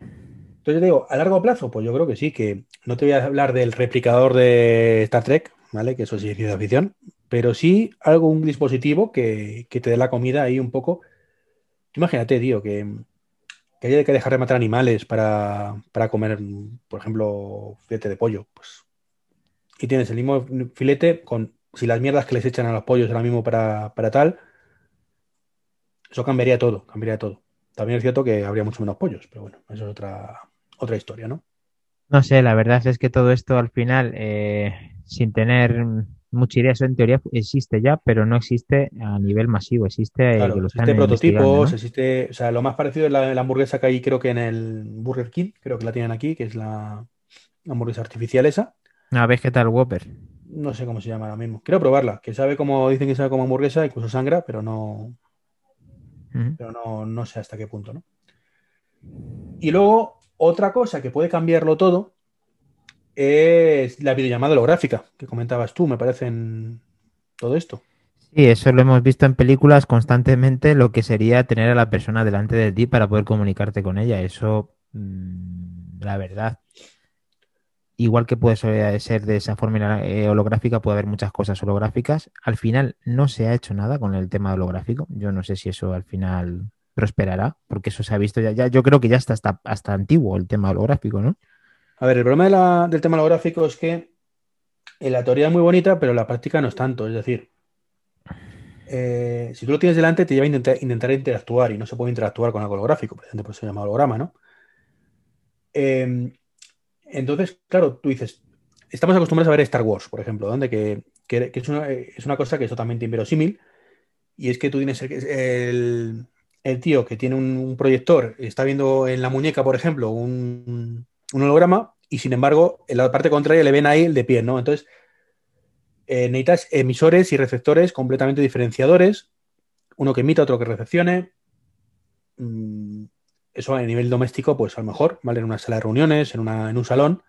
Entonces, yo digo, a largo plazo, pues yo creo que sí, que no te voy a hablar del replicador de Star Trek, ¿vale? Que eso sí es ciencia ficción, pero sí algo, un dispositivo que, que te dé la comida ahí un poco. Imagínate, tío, que, que haya que dejar de matar animales para, para comer, por ejemplo, filete de pollo. Pues, y tienes el mismo filete con, si las mierdas que les echan a los pollos ahora mismo para, para tal, eso cambiaría todo, cambiaría todo. También es cierto que habría mucho menos pollos, pero bueno, eso es otra, otra historia, ¿no? No sé, la verdad es que todo esto al final, eh, sin tener mucha idea, eso en teoría existe ya, pero no existe a nivel masivo, existe eh, Claro, que lo existe prototipos, ¿no? existe, o sea, lo más parecido es la, la hamburguesa que hay, creo que en el Burger King, creo que la tienen aquí, que es la, la hamburguesa artificial esa. A ver qué tal Whopper. No sé cómo se llama ahora mismo. Quiero probarla, que sabe como dicen que sabe como hamburguesa, incluso sangra, pero no, Pero no, no sé hasta qué punto, ¿no? Y luego, otra cosa que puede cambiarlo todo es la videollamada holográfica, que comentabas tú, me parece en todo esto. Sí, eso lo hemos visto en películas constantemente, lo que sería tener a la persona delante de ti para poder comunicarte con ella. Eso, mm, la verdad, igual que puede ser ser de esa forma eh, holográfica, puede haber muchas cosas holográficas. Al final no se ha hecho nada con el tema holográfico. Yo no sé si eso al final prosperará, porque eso se ha visto ya. yo creo que ya está hasta, hasta antiguo el tema holográfico, ¿no? A ver, el problema del tema holográfico es que en la teoría es muy bonita, pero la práctica no es tanto. Es decir, eh, si tú lo tienes delante, te lleva a intentar, intentar interactuar y no se puede interactuar con algo holográfico, precisamente por eso se llama holograma, ¿no? Eh, entonces, claro, tú dices, estamos acostumbrados a ver Star Wars, por ejemplo, donde que, es, una, es una cosa que es totalmente inverosímil, y es que tú tienes el, el- el tío que tiene un, proyector, está viendo en la muñeca, por ejemplo, un, un holograma, y sin embargo, en la parte contraria le ven ahí el de pie, ¿no? Entonces, eh, necesitas emisores y receptores completamente diferenciadores, uno que emita, otro que recepcione. Mm, Eso a nivel doméstico, pues a lo mejor, ¿vale? En una sala de reuniones, en, una, en un salón,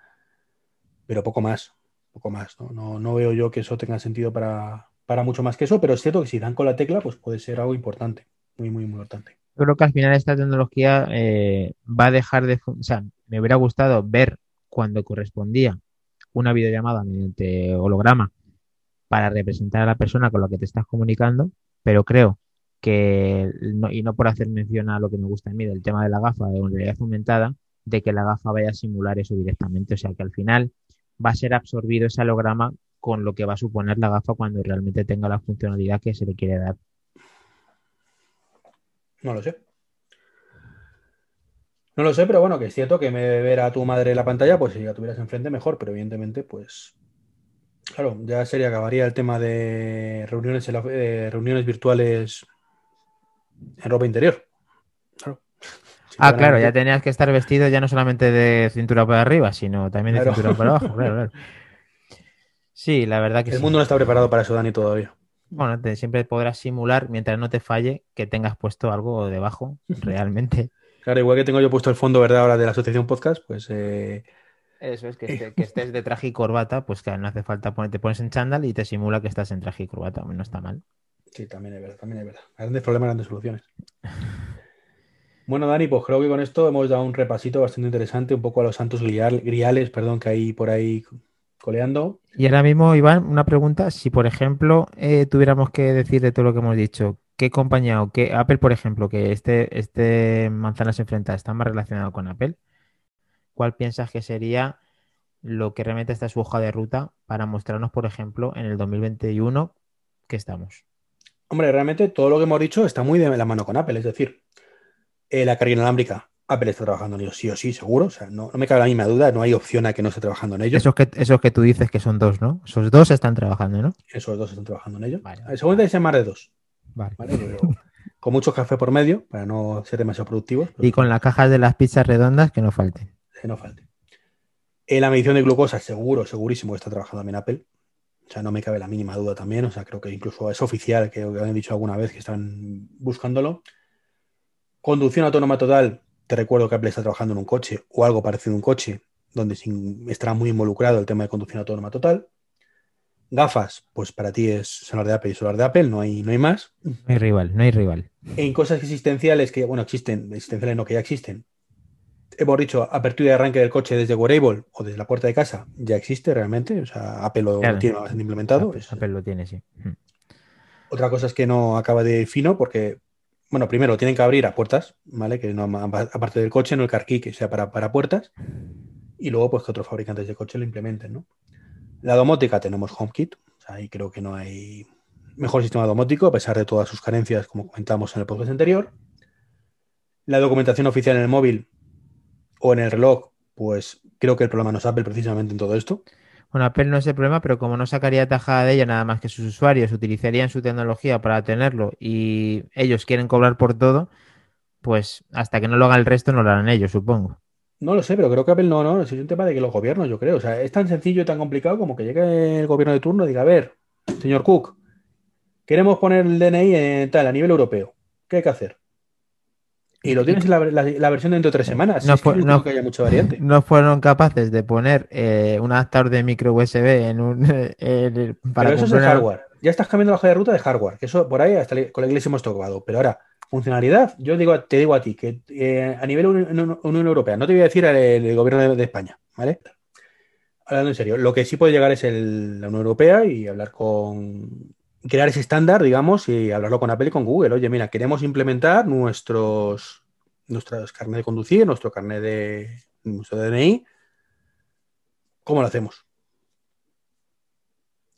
pero poco más, poco más, ¿no? No, no veo yo que eso tenga sentido para, para mucho más que eso, pero es cierto que si dan con la tecla, pues puede ser algo importante, muy, muy, importante. Creo que al final esta tecnología eh, va a dejar de... O sea, me hubiera gustado ver cuando correspondía una videollamada mediante holograma para representar a la persona con la que te estás comunicando, pero creo que, y no por hacer mención a lo que me gusta a mí del tema de la gafa de realidad aumentada, de que la gafa vaya a simular eso directamente. O sea, que al final va a ser absorbido ese holograma con lo que va a suponer la gafa cuando realmente tenga la funcionalidad que se le quiere dar. No lo sé. No lo sé, pero bueno, que es cierto que me ver tu madre la pantalla, pues si la tuvieras enfrente, mejor, pero evidentemente, pues. Claro, ya sería, acabaría el tema de reuniones, eh, reuniones virtuales en ropa interior. Claro. Ah, claro, ya tenías que estar vestido ya no solamente de cintura para arriba, sino también de Claro. cintura para abajo, claro, claro. Sí, la verdad que El sí. mundo no está preparado para eso, Dani, todavía. Bueno, te- siempre podrás simular, mientras no te falle, que tengas puesto algo debajo, realmente. Claro, igual que tengo yo puesto el fondo, ¿verdad? Ahora de la asociación podcast, pues. Eh... Eso es, que, esté, que, estés de traje y corbata, pues que no hace falta poner, te pones en chándal y te simula que estás en traje y corbata, no está mal. Sí, también es verdad, también es verdad. Grandes problemas, grandes soluciones. Bueno, Dani, pues creo que con esto hemos dado un repasito bastante interesante, un poco a los santos griales, perdón, que hay por ahí coleando. Y ahora mismo, Iván, una pregunta. Si, por ejemplo, eh, tuviéramos que decir de todo lo que hemos dicho, ¿qué compañía o qué Apple, por ejemplo, que este, este Manzanas Enfrentadas está más relacionado con Apple, ¿cuál piensas que sería lo que realmente está su hoja de ruta para mostrarnos, por ejemplo, en el 2021 que estamos? Hombre, realmente todo lo que hemos dicho está muy de la mano con Apple, es decir, eh, la carga inalámbrica Apple está trabajando en ello, sí o sí, seguro. O sea, no, me cabe la misma duda, no hay opción a que no esté trabajando en ello. Esos que, esos que tú dices que son dos, ¿no? Esos dos están trabajando, ¿no? Esos dos están trabajando en ello. Vale. Seguramente ser más de dos. Vale. con mucho café por medio, para no ser demasiado productivos. Y con las cajas de las pizzas redondas que no falten. Que no falten. En la medición de glucosa, seguro, segurísimo que está trabajando también Apple. O sea, no me cabe la mínima duda también. O sea, creo que incluso es oficial, que han dicho alguna vez que están buscándolo. Conducción autónoma total, te recuerdo que Apple está trabajando en un coche o algo parecido a un coche, donde estará muy involucrado el tema de conducción autónoma total. Gafas, pues para ti es solar de Apple y solar de Apple, no hay, no hay más. No hay rival, no hay rival. En cosas existenciales que, bueno, existen, existenciales no, que ya existen. Hemos dicho, apertura de arranque del coche desde Wearable o desde la puerta de casa, ya existe realmente. O sea, Apple lo, tiene bastante implementado. Apple, Apple lo tiene, sí. Otra cosa es que no acaba de fino porque bueno, primero tienen que abrir a puertas, ¿vale? Que no, aparte del coche, no el car que sea para, para puertas. Y luego, pues que otros fabricantes de coche lo implementen, ¿no? La domótica tenemos HomeKit. O sea, ahí creo que no hay mejor sistema domótico, a pesar de todas sus carencias, como comentamos en el podcast anterior. La documentación oficial en el móvil o en el reloj, pues creo que el problema no es Apple precisamente en todo esto. Bueno, Apple no es el problema, pero como no sacaría tajada de ella nada más que sus usuarios utilizarían su tecnología para tenerlo y ellos quieren cobrar por todo, pues hasta que no lo haga el resto no lo harán ellos, supongo. No lo sé, pero creo que Apple no, no, es un tema de que los gobiernos, yo creo. O sea, es tan sencillo y tan complicado como que llegue el gobierno de turno y diga, a ver, señor Cook, queremos poner el DNI en tal, a nivel europeo. ¿Qué hay que hacer? Y lo tienes en la, versión dentro de tres semanas. No, que haya mucha variante. no fueron capaces de poner eh, un adaptador de micro USB en un. para Pero eso es el hardware. Ya estás cambiando la hoja de ruta de hardware. Que eso por ahí hasta con la iglesia hemos tocado. Pero ahora, funcionalidad, yo digo, te digo a ti que eh, a nivel Unión Europea, no te voy a decir el, gobierno de, España, ¿vale? Hablando en serio, lo que sí puede llegar es el, la Unión Europea y hablar con crear ese estándar, digamos, y hablarlo con Apple y con Google. Oye, mira, queremos implementar nuestros, nuestros carnet de conducir, nuestro carnet de nuestro DNI. ¿Cómo lo hacemos?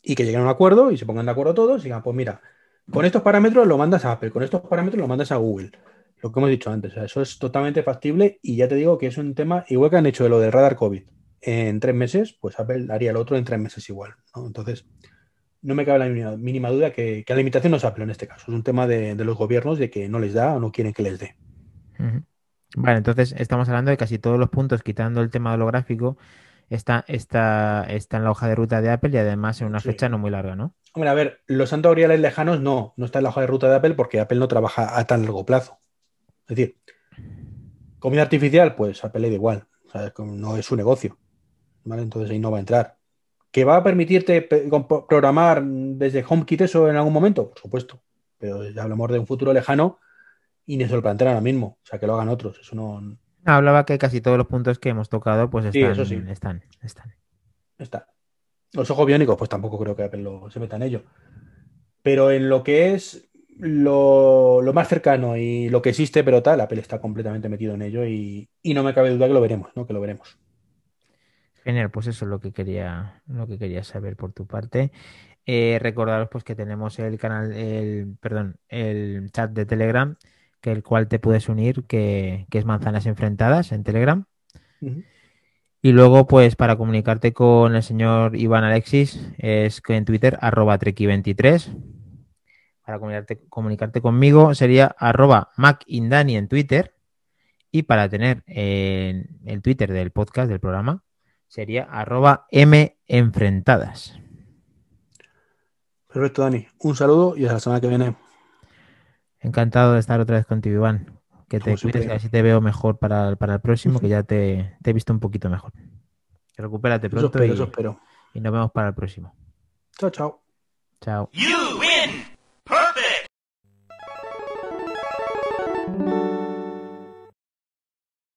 Y que lleguen a un acuerdo y se pongan de acuerdo todos y digan, pues mira, con estos parámetros lo mandas a Apple, con estos parámetros lo mandas a Google. Lo que hemos dicho antes, eso es totalmente factible y ya te digo que es un tema, igual que han hecho de lo del radar COVID en tres meses, pues Apple haría el otro en tres meses igual. Entonces, no me cabe la mínima, duda que, la limitación no es Apple en este caso. Es un tema de, los gobiernos de que no les da o no quieren que les dé. Vale, entonces estamos hablando de casi todos los puntos, quitando el tema holográfico, está, está, está en la hoja de ruta de Apple y además en una fecha no muy larga, ¿no? Hombre, a ver, los santos lejanos no, no está en la hoja de ruta de Apple porque Apple no trabaja a tan largo plazo. Es decir, comida artificial, pues Apple le da igual, no es su negocio. ¿vale? Entonces ahí no va a entrar. ¿Que va a permitirte programar desde HomeKit eso en algún momento? Por supuesto. Pero ya hablamos de un futuro lejano y ni se lo plantean ahora mismo. O sea, que lo hagan otros. Eso no. Hablaba que casi todos los puntos que hemos tocado, pues están. eso sí. están, están. Los ojos biónicos, pues tampoco creo que Apple se meta en ello. Pero en lo que es lo, más cercano y lo que existe, pero tal, Apple está completamente metido en ello y, y no me cabe duda que lo veremos, ¿no? Que lo veremos. Genial, pues eso es lo que quería, lo que quería saber por tu parte. Eh, recordaros pues que tenemos el canal, el, perdón, el chat de Telegram, que el cual te puedes unir, que, es Manzanas Enfrentadas en Telegram. Y luego, pues, para comunicarte con el señor Iván Alexis, es en Twitter, arroba treki23. Para comunicarte, comunicarte conmigo sería arroba macindani en Twitter. Y para tener el Twitter del podcast, del programa, sería arroba enfrentadas. Perfecto, Dani. Un saludo y hasta la semana que viene. Encantado de estar otra vez contigo, Iván. Que te Como cuides, que así te veo mejor para, para el próximo, que ya te, te he visto un poquito mejor. Recupérate Eso pronto espero, y, eso espero. y nos vemos para el próximo. Chao, chao. Chao. You